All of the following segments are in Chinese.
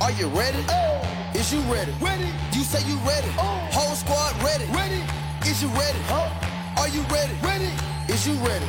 Are you ready? Oh. Is you ready? Ready. You say you ready. Whole squad ready. Ready. Is you ready? Are you ready? Ready. Is you ready?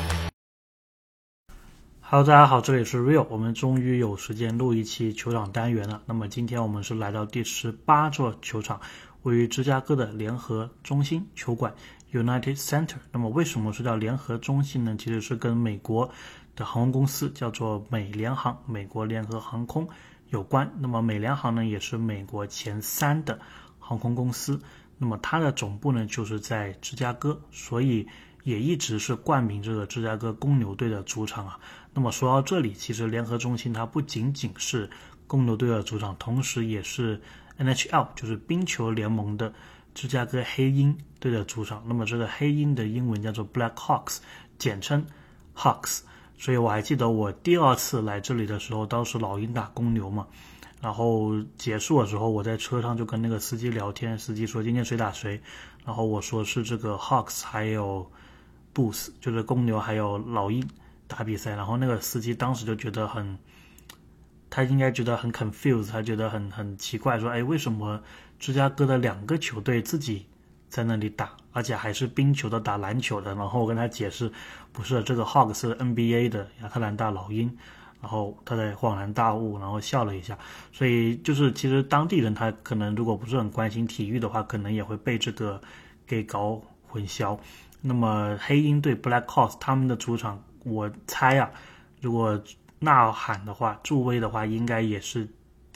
Hello，大家好，这里是 Real，我们终于有时间录一期球场单元了。那么今天我们是来到第十八座球场，位于芝加哥的联合中心球馆 United Center。那么为什么说叫联合中心呢？其实是跟美国的航空公司叫做美联航，美国联合航空有关。那么美联航呢，也是美国前三的航空公司。那么它的总部呢，就是在芝加哥，所以也一直是冠名这个芝加哥公牛队的主场啊。那么说到这里，其实联合中心它不仅仅是公牛队的主场，同时也是 NHL，就是冰球联盟的芝加哥黑鹰队的主场。那么这个黑鹰的英文叫做 Black Hawks，简称 Hawks。所以我还记得我第二次来这里的时候，当时老鹰打公牛嘛，然后结束的时候，我在车上就跟那个司机聊天，司机说今天谁打谁，然后我说是这个 Hawks 还有 Bulls，就是公牛还有老鹰打比赛，然后那个司机当时就觉得很，他应该觉得很 confused，他觉得很很奇怪，说哎为什么芝加哥的两个球队自己在那里打，而且还是冰球的打篮球的，然后我跟他解释，不是这个 Hawk 是 NBA 的亚特兰大老鹰。然后他在恍然大悟，然后笑了一下。所以就是其实当地人他可能如果不是很关心体育的话，可能也会被这个给搞混淆。那么黑鹰队 Black Hawks 他们的主场，我猜啊，如果呐喊的话，助威的话，应该也是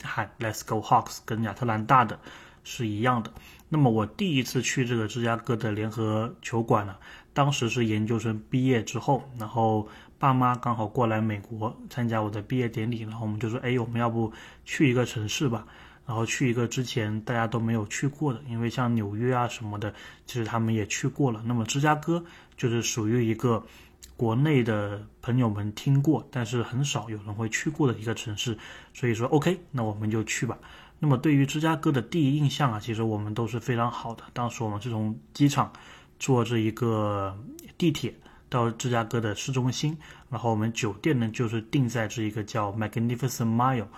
喊 Let's Go Hawks，跟亚特兰大的是一样的。那么我第一次去这个芝加哥的联合球馆呢，当时是研究生毕业之后，然后。爸妈刚好过来美国参加我的毕业典礼，然后我们就说：“哎，我们要不去一个城市吧？然后去一个之前大家都没有去过的，因为像纽约啊什么的，其实他们也去过了。那么芝加哥就是属于一个国内的朋友们听过，但是很少有人会去过的一个城市。所以说，OK，那我们就去吧。那么对于芝加哥的第一印象啊，其实我们都是非常好的。当时我们是从机场坐这一个地铁。”到芝加哥的市中心，然后我们酒店呢就是定在这一个叫 Magnificent Mile，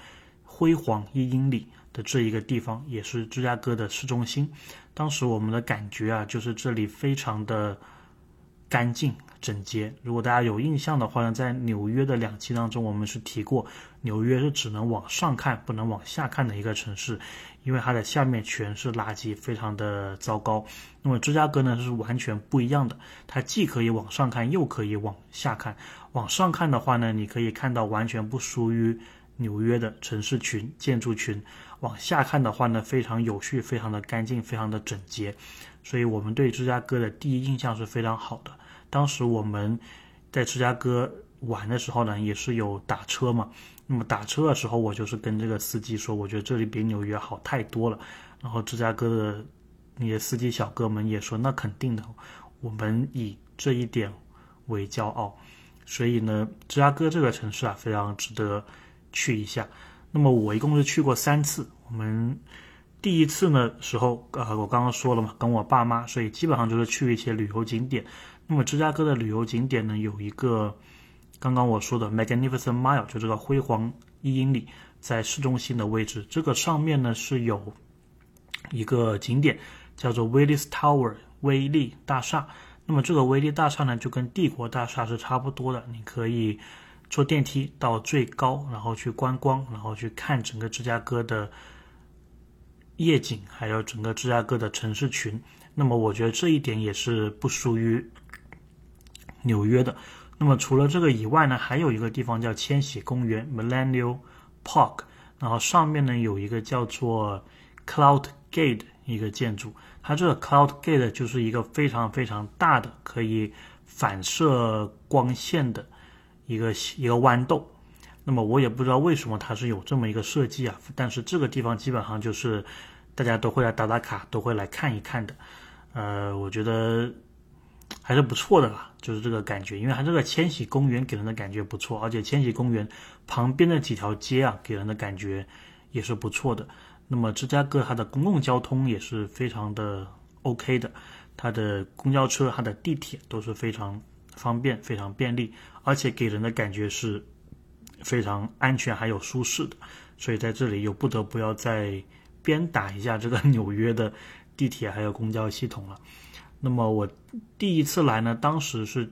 辉煌一英里的这一个地方，也是芝加哥的市中心。当时我们的感觉啊，就是这里非常的干净整洁。如果大家有印象的话呢，在纽约的两期当中，我们是提过，纽约是只能往上看，不能往下看的一个城市。因为它的下面全是垃圾，非常的糟糕。那么芝加哥呢是完全不一样的，它既可以往上看，又可以往下看。往上看的话呢，你可以看到完全不输于纽约的城市群、建筑群；往下看的话呢，非常有序，非常的干净，非常的整洁。所以我们对芝加哥的第一印象是非常好的。当时我们在芝加哥玩的时候呢，也是有打车嘛。那么打车的时候，我就是跟这个司机说，我觉得这里比纽约好太多了。然后芝加哥的那些司机小哥们也说，那肯定的，我们以这一点为骄傲。所以呢，芝加哥这个城市啊，非常值得去一下。那么我一共是去过三次。我们第一次呢时候，呃，我刚刚说了嘛，跟我爸妈，所以基本上就是去一些旅游景点。那么芝加哥的旅游景点呢，有一个。刚刚我说的 Magnificent Mile 就这个辉煌一英里，在市中心的位置。这个上面呢是有一个景点叫做 Willis Tower 威利大厦。那么这个威利大厦呢就跟帝国大厦是差不多的，你可以坐电梯到最高，然后去观光，然后去看整个芝加哥的夜景，还有整个芝加哥的城市群。那么我觉得这一点也是不输于纽约的。那么除了这个以外呢，还有一个地方叫千禧公园 （Millennial Park），然后上面呢有一个叫做 Cloud Gate 一个建筑，它这个 Cloud Gate 就是一个非常非常大的可以反射光线的一个一个豌豆。那么我也不知道为什么它是有这么一个设计啊，但是这个地方基本上就是大家都会来打打卡，都会来看一看的。呃，我觉得。还是不错的啦，就是这个感觉，因为它这个千禧公园给人的感觉不错，而且千禧公园旁边的几条街啊，给人的感觉也是不错的。那么芝加哥它的公共交通也是非常的 OK 的，它的公交车、它的地铁都是非常方便、非常便利，而且给人的感觉是非常安全还有舒适的。所以在这里又不得不要再鞭打一下这个 纽约的地铁还有公交系统了。那么我第一次来呢，当时是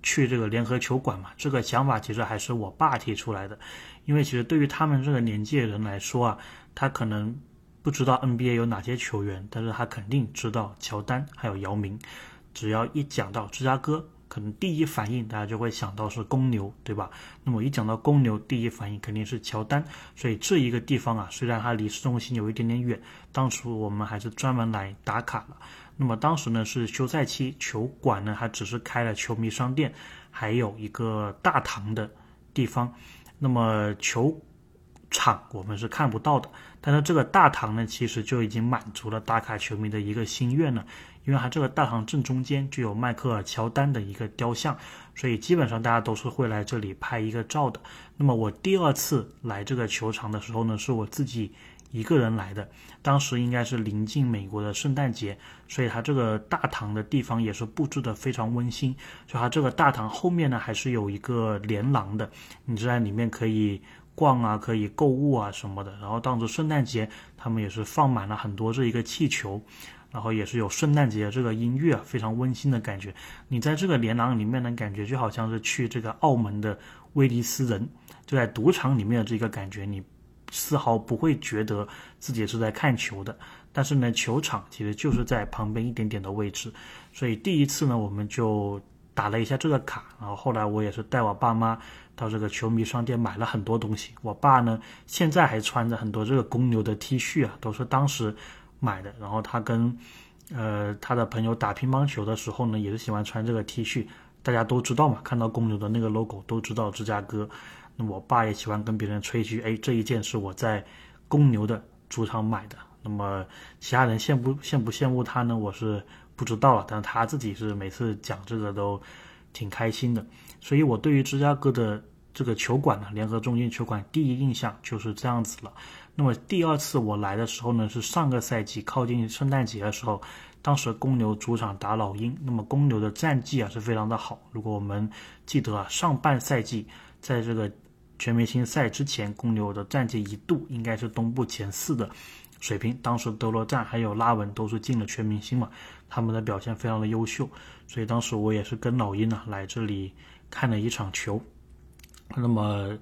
去这个联合球馆嘛，这个想法其实还是我爸提出来的，因为其实对于他们这个年纪的人来说啊，他可能不知道 NBA 有哪些球员，但是他肯定知道乔丹还有姚明。只要一讲到芝加哥，可能第一反应大家就会想到是公牛，对吧？那么一讲到公牛，第一反应肯定是乔丹。所以这一个地方啊，虽然它离市中心有一点点远，当初我们还是专门来打卡了。那么当时呢是休赛期，球馆呢还只是开了球迷商店，还有一个大堂的地方。那么球场我们是看不到的，但是这个大堂呢，其实就已经满足了打卡球迷的一个心愿了。因为它这个大堂正中间就有迈克尔乔丹的一个雕像，所以基本上大家都是会来这里拍一个照的。那么我第二次来这个球场的时候呢，是我自己一个人来的，当时应该是临近美国的圣诞节，所以它这个大堂的地方也是布置的非常温馨。就它这个大堂后面呢，还是有一个连廊的，你就在里面可以逛啊，可以购物啊什么的。然后当时圣诞节，他们也是放满了很多这一个气球。然后也是有圣诞节的这个音乐，非常温馨的感觉。你在这个连廊里面呢，感觉就好像是去这个澳门的威尼斯人，就在赌场里面的这个感觉，你丝毫不会觉得自己是在看球的。但是呢，球场其实就是在旁边一点点的位置。所以第一次呢，我们就打了一下这个卡。然后后来我也是带我爸妈到这个球迷商店买了很多东西。我爸呢，现在还穿着很多这个公牛的 T 恤啊，都是当时。买的，然后他跟，呃，他的朋友打乒乓球的时候呢，也是喜欢穿这个 T 恤。大家都知道嘛，看到公牛的那个 logo 都知道芝加哥。那我爸也喜欢跟别人吹嘘，哎，这一件是我在公牛的主场买的。那么其他人羡不羡不羡慕他呢？我是不知道了，但他自己是每次讲这个都挺开心的。所以我对于芝加哥的这个球馆呢，联合中心球馆，第一印象就是这样子了。那么第二次我来的时候呢，是上个赛季靠近圣诞节的时候，当时公牛主场打老鹰。那么公牛的战绩啊是非常的好。如果我们记得啊，上半赛季在这个全明星赛之前，公牛的战绩一度应该是东部前四的水平。当时德罗赞还有拉文都是进了全明星嘛，他们的表现非常的优秀。所以当时我也是跟老鹰呢来这里看了一场球。那么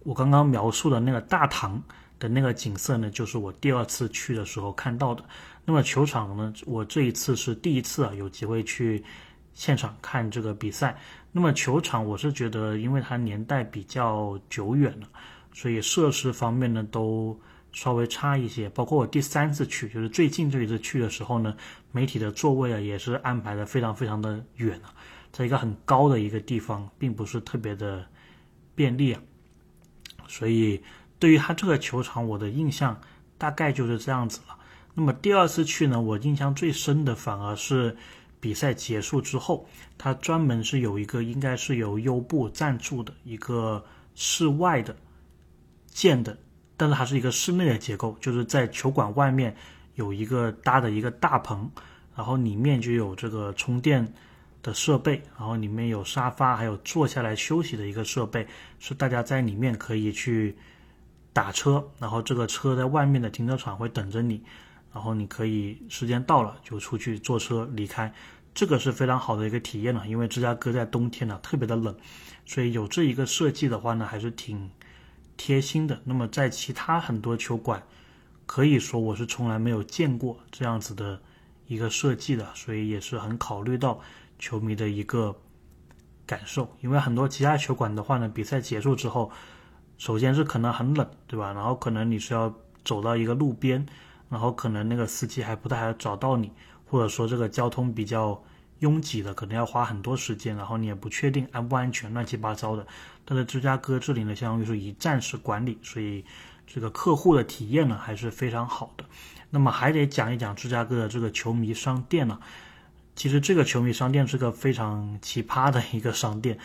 我刚刚描述的那个大堂。的那个景色呢，就是我第二次去的时候看到的。那么球场呢，我这一次是第一次啊，有机会去现场看这个比赛。那么球场，我是觉得，因为它年代比较久远了，所以设施方面呢都稍微差一些。包括我第三次去，就是最近这一次去的时候呢，媒体的座位啊也是安排的非常非常的远啊，在一个很高的一个地方，并不是特别的便利啊，所以。对于他这个球场，我的印象大概就是这样子了。那么第二次去呢，我印象最深的反而是比赛结束之后，他专门是有一个应该是由优步赞助的一个室外的建的，但是它是一个室内的结构，就是在球馆外面有一个搭的一个大棚，然后里面就有这个充电的设备，然后里面有沙发，还有坐下来休息的一个设备，是大家在里面可以去。打车，然后这个车在外面的停车场会等着你，然后你可以时间到了就出去坐车离开，这个是非常好的一个体验了。因为芝加哥在冬天呢特别的冷，所以有这一个设计的话呢还是挺贴心的。那么在其他很多球馆，可以说我是从来没有见过这样子的一个设计的，所以也是很考虑到球迷的一个感受。因为很多其他球馆的话呢，比赛结束之后。首先是可能很冷，对吧？然后可能你是要走到一个路边，然后可能那个司机还不太好找到你，或者说这个交通比较拥挤的，可能要花很多时间，然后你也不确定安不安全，乱七八糟的。但是芝加哥这里呢，相当于是一站式管理，所以这个客户的体验呢还是非常好的。那么还得讲一讲芝加哥的这个球迷商店呢，其实这个球迷商店是个非常奇葩的一个商店。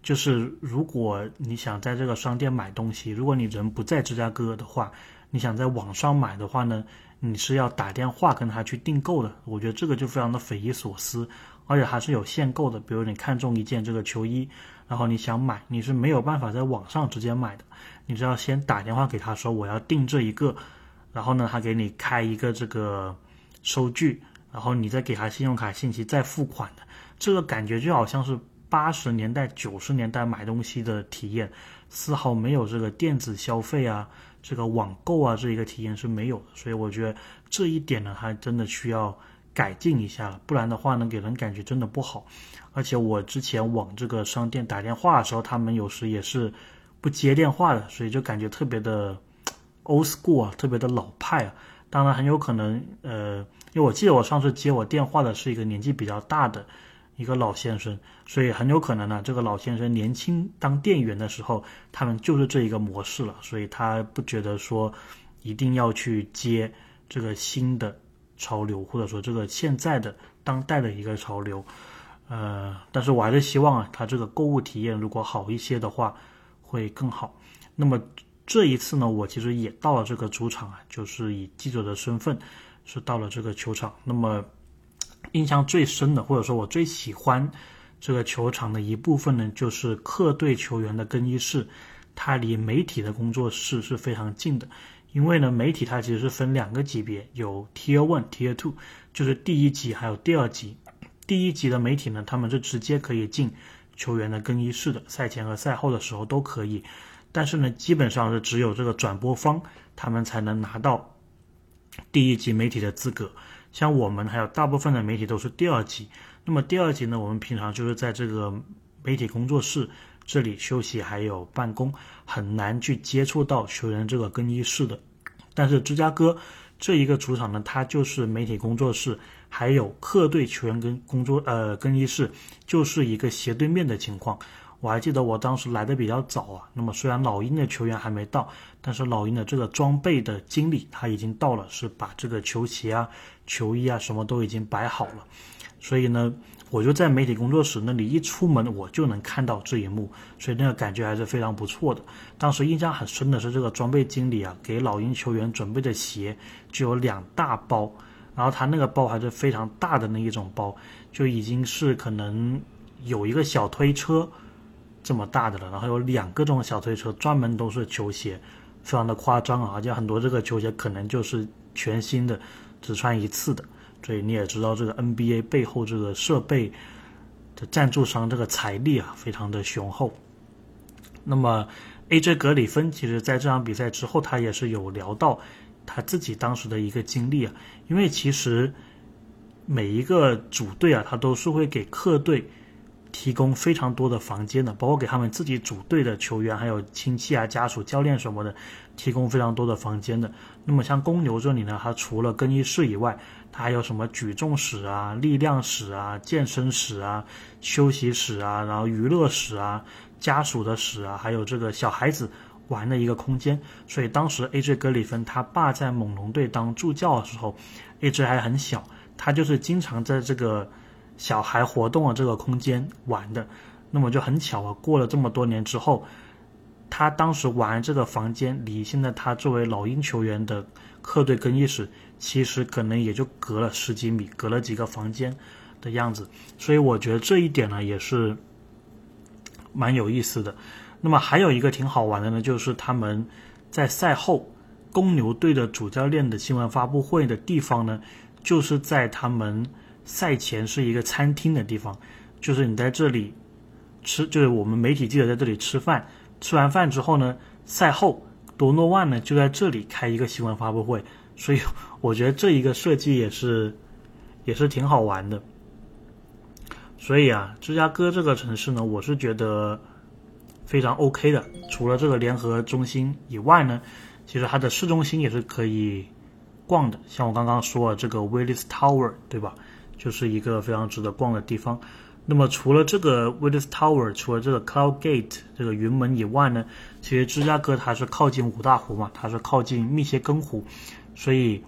就是如果你想在这个商店买东西，如果你人不在芝加哥的话，你想在网上买的话呢，你是要打电话跟他去订购的。我觉得这个就非常的匪夷所思，而且还是有限购的。比如你看中一件这个球衣，然后你想买，你是没有办法在网上直接买的，你只要先打电话给他说我要订这一个，然后呢，他给你开一个这个收据，然后你再给他信用卡信息再付款的，这个感觉就好像是八十年代九十年代买东西的体验，丝毫没有这个电子消费啊，这个网购啊这一个体验是没有的。所以我觉得这一点呢，还真的需要改进一下了，不然的话呢，给人感觉真的不好。而且我之前往这个商店打电话的时候，他们有时也是不接电话的，所以就感觉特别的 old school 啊，特别的老派啊。当然很有可能，呃，因为我记得我上次接我电话的是一个年纪比较大的一个老先生，所以很有可能呢，这个老先生年轻当店员的时候，他们就是这一个模式了，所以他不觉得说一定要去接这个新的潮流，或者说这个现在的当代的一个潮流。呃，但是我还是希望啊，他这个购物体验如果好一些的话，会更好。那么这一次呢，我其实也到了这个主场啊，就是以记者的身份是到了这个球场。那么印象最深的，或者说我最喜欢这个球场的一部分呢，就是客队球员的更衣室，它离媒体的工作室是非常近的。因为呢，媒体它其实是分两个级别，有 Tier One、Tier Two，就是第一级还有第二级。第一级的媒体呢，他们是直接可以进球员的更衣室的，赛前和赛后的时候都可以。但是呢，基本上是只有这个转播方他们才能拿到第一级媒体的资格。像我们还有大部分的媒体都是第二级。那么第二级呢，我们平常就是在这个媒体工作室这里休息还有办公，很难去接触到球员这个更衣室的。但是芝加哥这一个主场呢，它就是媒体工作室。还有客队球员跟工作呃更衣室就是一个斜对面的情况。我还记得我当时来的比较早啊，那么虽然老鹰的球员还没到，但是老鹰的这个装备的经理他已经到了，是把这个球鞋啊、球衣啊什么都已经摆好了。所以呢，我就在媒体工作室那里一出门我就能看到这一幕，所以那个感觉还是非常不错的。当时印象很深的是这个装备经理啊给老鹰球员准备的鞋就有两大包。然后他那个包还是非常大的那一种包，就已经是可能有一个小推车这么大的了。然后有两个这种小推车，专门都是球鞋，非常的夸张啊！而且很多这个球鞋可能就是全新的，只穿一次的。所以你也知道，这个 NBA 背后这个设备的赞助商这个财力啊，非常的雄厚。那么 AJ 格里芬其实在这场比赛之后，他也是有聊到。他自己当时的一个经历啊，因为其实每一个主队啊，他都是会给客队提供非常多的房间的，包括给他们自己组队的球员、还有亲戚啊、家属、教练什么的，提供非常多的房间的。那么像公牛这里呢，它除了更衣室以外，它还有什么举重室啊、力量室啊、健身室啊、休息室啊，然后娱乐室啊、家属的室啊，还有这个小孩子。玩的一个空间，所以当时 A.J. 格里芬他爸在猛龙队当助教的时候，A.J. 还很小，他就是经常在这个小孩活动的这个空间玩的。那么就很巧啊，过了这么多年之后，他当时玩这个房间离现在他作为老鹰球员的客队更衣室，其实可能也就隔了十几米，隔了几个房间的样子。所以我觉得这一点呢，也是蛮有意思的。那么还有一个挺好玩的呢，就是他们在赛后公牛队的主教练的新闻发布会的地方呢，就是在他们赛前是一个餐厅的地方，就是你在这里吃，就是我们媒体记者在这里吃饭，吃完饭之后呢，赛后多诺万呢就在这里开一个新闻发布会，所以我觉得这一个设计也是也是挺好玩的。所以啊，芝加哥这个城市呢，我是觉得。非常 OK 的，除了这个联合中心以外呢，其实它的市中心也是可以逛的。像我刚刚说的这个 Willis Tower，对吧？就是一个非常值得逛的地方。那么除了这个 Willis Tower，除了这个 Cloud Gate 这个云门以外呢，其实芝加哥它是靠近五大湖嘛，它是靠近密歇根湖，所以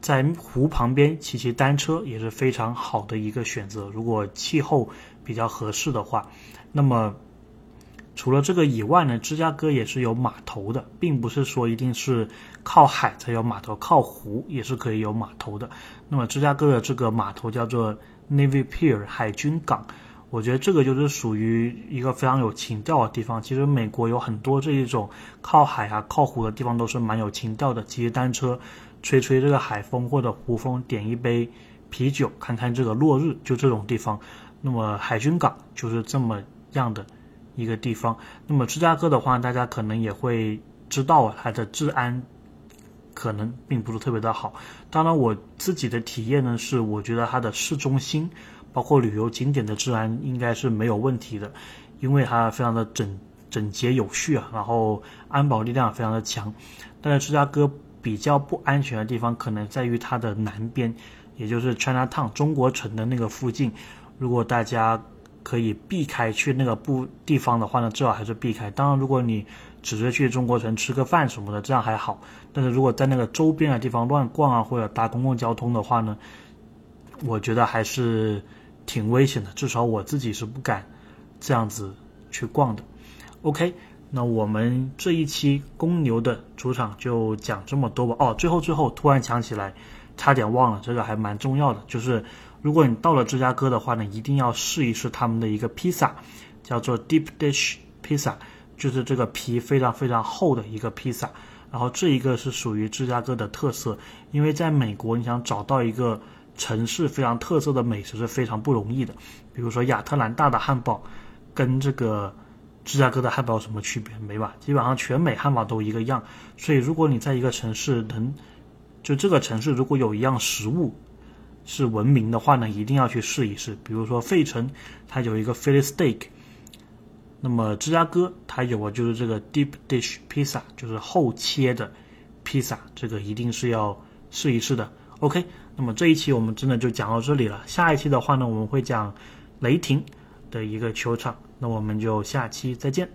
在湖旁边骑骑单车也是非常好的一个选择。如果气候比较合适的话，那么。除了这个以外呢，芝加哥也是有码头的，并不是说一定是靠海才有码头，靠湖也是可以有码头的。那么芝加哥的这个码头叫做 Navy Pier 海军港，我觉得这个就是属于一个非常有情调的地方。其实美国有很多这一种靠海啊、靠湖的地方都是蛮有情调的，骑单车，吹吹这个海风或者湖风，点一杯啤酒，看看这个落日，就这种地方。那么海军港就是这么样的一个地方。那么芝加哥的话，大家可能也会知道，它的治安可能并不是特别的好。当然，我自己的体验呢是，我觉得它的市中心。包括旅游景点的治安应该是没有问题的，因为它非常的整整洁有序啊，然后安保力量非常的强。但是芝加哥比较不安全的地方可能在于它的南边，也就是 China Town 中国城的那个附近。如果大家可以避开去那个不地方的话呢，最好还是避开。当然，如果你只是去中国城吃个饭什么的，这样还好。但是如果在那个周边的地方乱逛啊，或者搭公共交通的话呢，我觉得还是。挺危险的，至少我自己是不敢这样子去逛的。OK，那我们这一期公牛的主场就讲这么多吧。哦，最后最后突然想起来，差点忘了，这个还蛮重要的，就是如果你到了芝加哥的话呢，一定要试一试他们的一个披萨，叫做 Deep Dish Pizza，就是这个皮非常非常厚的一个披萨。然后这一个是属于芝加哥的特色，因为在美国你想找到一个。城市非常特色的美食是非常不容易的，比如说亚特兰大的汉堡，跟这个芝加哥的汉堡有什么区别？没吧？基本上全美汉堡都一个样。所以如果你在一个城市能，就这个城市如果有一样食物是闻名的话呢，一定要去试一试。比如说费城，它有一个 Philly Steak，那么芝加哥它有个，就是这个 Deep Dish Pizza，就是厚切的披萨，这个一定是要试一试的。OK。那么这一期我们真的就讲到这里了。下一期的话呢，我们会讲雷霆的一个球场。那我们就下期再见。